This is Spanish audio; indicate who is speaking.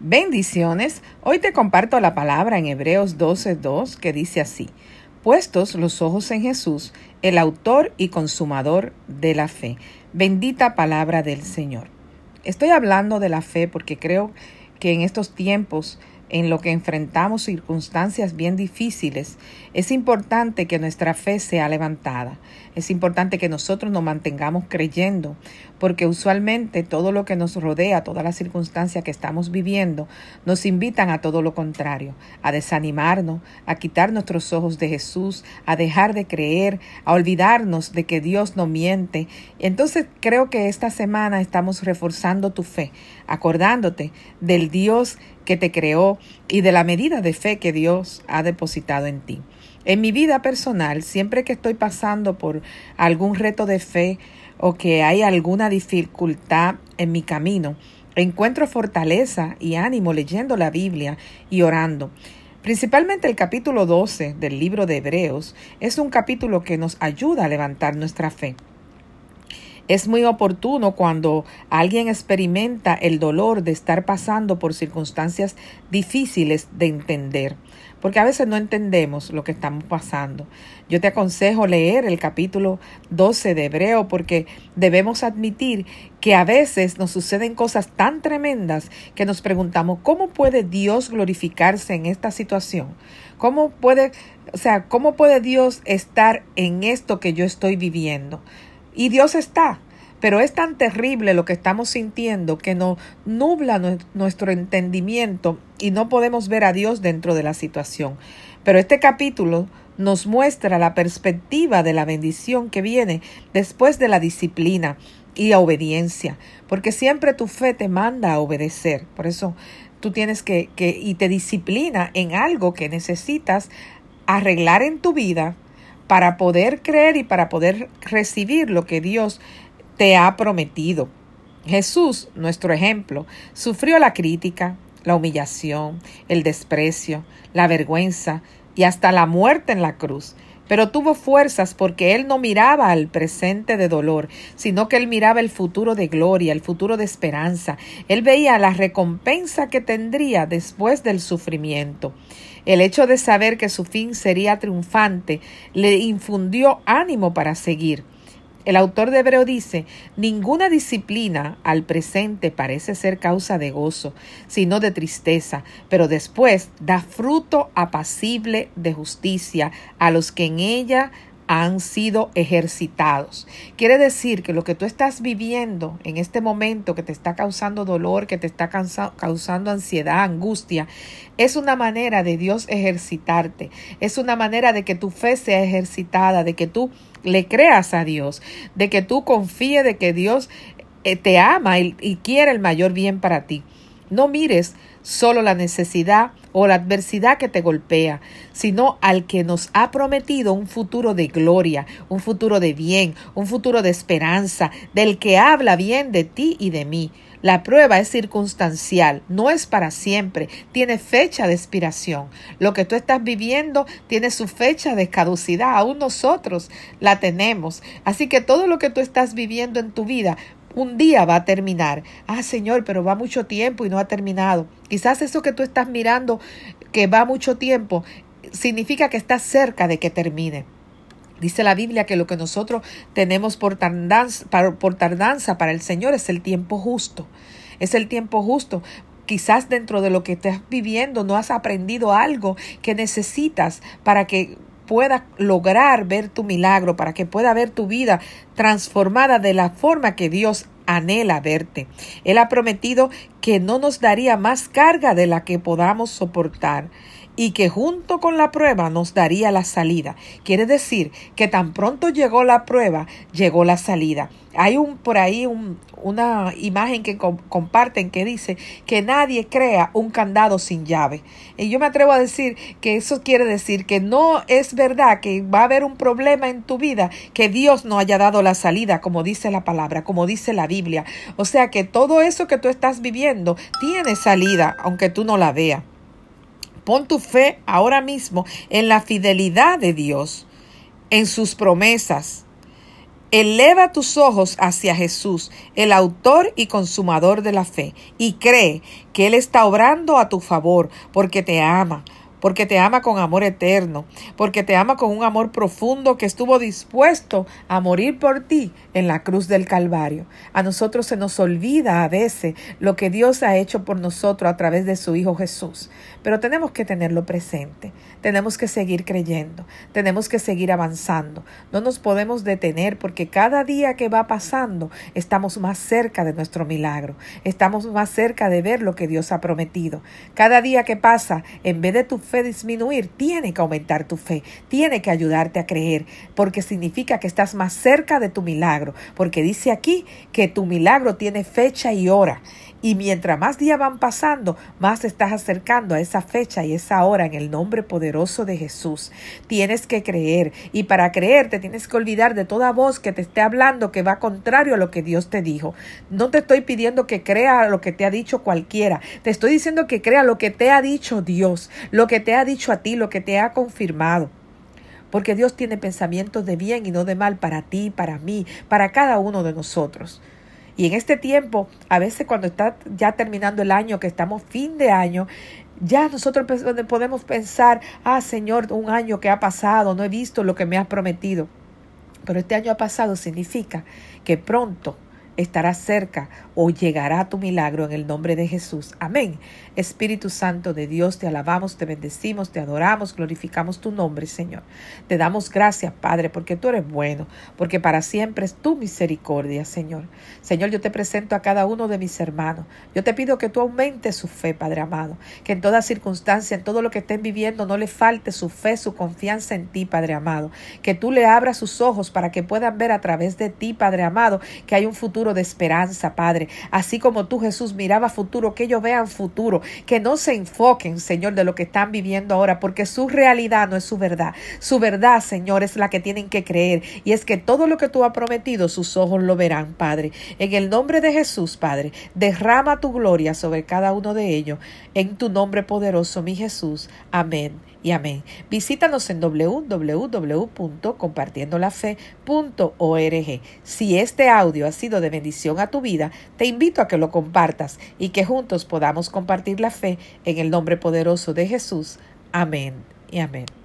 Speaker 1: Bendiciones. Hoy te comparto la palabra en Hebreos 12:2 que dice así: Puestos los ojos en Jesús, el autor y consumador de la fe. Bendita palabra del Señor. Estoy hablando de la fe porque creo que en estos tiempos en lo que enfrentamos circunstancias bien difíciles, es importante que nuestra fe sea levantada. Es importante que nosotros nos mantengamos creyendo, porque usualmente todo lo que nos rodea, todas las circunstancias que estamos viviendo, nos invitan a todo lo contrario, a desanimarnos, a quitar nuestros ojos de Jesús, a dejar de creer, a olvidarnos de que Dios no miente. Entonces creo que esta semana estamos reforzando tu fe, acordándote del Dios que te creó y de la medida de fe que Dios ha depositado en ti. En mi vida personal, siempre que estoy pasando por algún reto de fe o que hay alguna dificultad en mi camino, encuentro fortaleza y ánimo leyendo la Biblia y orando. Principalmente el capítulo 12 del libro de Hebreos es un capítulo que nos ayuda a levantar nuestra fe. Es muy oportuno cuando alguien experimenta el dolor de estar pasando por circunstancias difíciles de entender, porque a veces no entendemos lo que estamos pasando. Yo te aconsejo leer el capítulo 12 de Hebreo porque debemos admitir que a veces nos suceden cosas tan tremendas que nos preguntamos cómo puede Dios glorificarse en esta situación. ¿Cómo puede, o sea, cómo puede Dios estar en esto que yo estoy viviendo? Y Dios está, pero es tan terrible lo que estamos sintiendo que nos nubla nuestro entendimiento y no podemos ver a Dios dentro de la situación. Pero este capítulo nos muestra la perspectiva de la bendición que viene después de la disciplina y la obediencia, porque siempre tu fe te manda a obedecer. Por eso tú tienes que, que y te disciplina en algo que necesitas arreglar en tu vida para poder creer y para poder recibir lo que Dios te ha prometido. Jesús, nuestro ejemplo, sufrió la crítica, la humillación, el desprecio, la vergüenza y hasta la muerte en la cruz. Pero tuvo fuerzas porque él no miraba al presente de dolor, sino que él miraba el futuro de gloria, el futuro de esperanza. Él veía la recompensa que tendría después del sufrimiento. El hecho de saber que su fin sería triunfante le infundió ánimo para seguir. El autor de Hebreo dice, ninguna disciplina al presente parece ser causa de gozo, sino de tristeza, pero después da fruto apacible de justicia a los que en ella han sido ejercitados. Quiere decir que lo que tú estás viviendo en este momento que te está causando dolor, que te está causando ansiedad, angustia, es una manera de Dios ejercitarte. Es una manera de que tu fe sea ejercitada, de que tú le creas a Dios, de que tú confíes de que Dios eh, te ama y, y quiere el mayor bien para ti. No mires solo la necesidad o la adversidad que te golpea, sino al que nos ha prometido un futuro de gloria, un futuro de bien, un futuro de esperanza, del que habla bien de ti y de mí. La prueba es circunstancial, no es para siempre, tiene fecha de expiración. Lo que tú estás viviendo tiene su fecha de caducidad, aún nosotros la tenemos. Así que todo lo que tú estás viviendo en tu vida un día va a terminar. Ah, Señor, pero va mucho tiempo y no ha terminado. Quizás eso que tú estás mirando que va mucho tiempo significa que está cerca de que termine. Dice la Biblia que lo que nosotros tenemos por tardanza, para el Señor es el tiempo justo. Es el tiempo justo. Quizás dentro de lo que estás viviendo no has aprendido algo que necesitas para que pueda lograr ver tu milagro, para que pueda ver tu vida transformada de la forma que Dios anhela verte. Él ha prometido que no nos daría más carga de la que podamos soportar y que junto con la prueba nos daría la salida. Quiere decir que tan pronto llegó la prueba, llegó la salida. Hay un por ahí una imagen que comparten que dice que nadie crea un candado sin llave. Y yo me atrevo a decir que eso quiere decir que no es verdad que va a haber un problema en tu vida que Dios no haya dado la salida, como dice la palabra, como dice la Biblia. O sea que todo eso que tú estás viviendo tiene salida, aunque tú no la veas. Pon tu fe ahora mismo en la fidelidad de Dios, en sus promesas. Eleva tus ojos hacia Jesús, el autor y consumador de la fe, y cree que Él está obrando a tu favor porque te ama porque te ama con amor eterno, porque te ama con un amor profundo que estuvo dispuesto a morir por ti en la cruz del Calvario. A nosotros se nos olvida a veces lo que Dios ha hecho por nosotros a través de su Hijo Jesús, pero tenemos que tenerlo presente, tenemos que seguir creyendo, tenemos que seguir avanzando, no nos podemos detener porque cada día que va pasando estamos más cerca de nuestro milagro, estamos más cerca de ver lo que Dios ha prometido. Cada día que pasa, en vez de tu fe disminuir, tiene que aumentar tu fe, tiene que ayudarte a creer, porque significa que estás más cerca de tu milagro, porque dice aquí que tu milagro tiene fecha y hora. Y mientras más días van pasando, más te estás acercando a esa fecha y esa hora en el nombre poderoso de Jesús. Tienes que creer y para creer te tienes que olvidar de toda voz que te esté hablando que va contrario a lo que Dios te dijo. No te estoy pidiendo que crea lo que te ha dicho cualquiera. Te estoy diciendo que crea lo que te ha dicho Dios, lo que te ha dicho a ti, lo que te ha confirmado porque Dios tiene pensamientos de bien y no de mal para ti, para mí, para cada uno de nosotros. Y en este tiempo, a veces cuando está ya terminando el año, que estamos fin de año, ya nosotros podemos pensar, ah Señor, un año que ha pasado, no he visto lo que me has prometido. Pero este año ha pasado significa que pronto estará cerca o llegará tu milagro en el nombre de Jesús. Amén. Espíritu Santo de Dios, te alabamos, te bendecimos, te adoramos, glorificamos tu nombre, Señor. Te damos gracias, Padre, porque tú eres bueno, porque para siempre es tu misericordia, Señor. Señor, yo te presento a cada uno de mis hermanos. Yo te pido que tú aumentes su fe, Padre amado, que en toda circunstancia, en todo lo que estén viviendo, no le falte su fe, su confianza en ti, Padre amado. Que tú le abras sus ojos para que puedan ver a través de ti, Padre amado, que hay un de esperanza, Padre. Así como tú, Jesús, miraba futuro, que ellos vean futuro, que no se enfoquen, Señor, de lo que están viviendo ahora, porque su realidad no es su verdad. Su verdad, Señor, es la que tienen que creer. Y es que todo lo que tú has prometido, sus ojos lo verán, Padre. En el nombre de Jesús, Padre, derrama tu gloria sobre cada uno de ellos. En tu nombre poderoso, mi Jesús. Amén y amén. Visítanos en www.compartiendolafe.org. Si este audio ha sido de bendición a tu vida, te invito a que lo compartas y que juntos podamos compartir la fe en el nombre poderoso de Jesús. Amén y amén.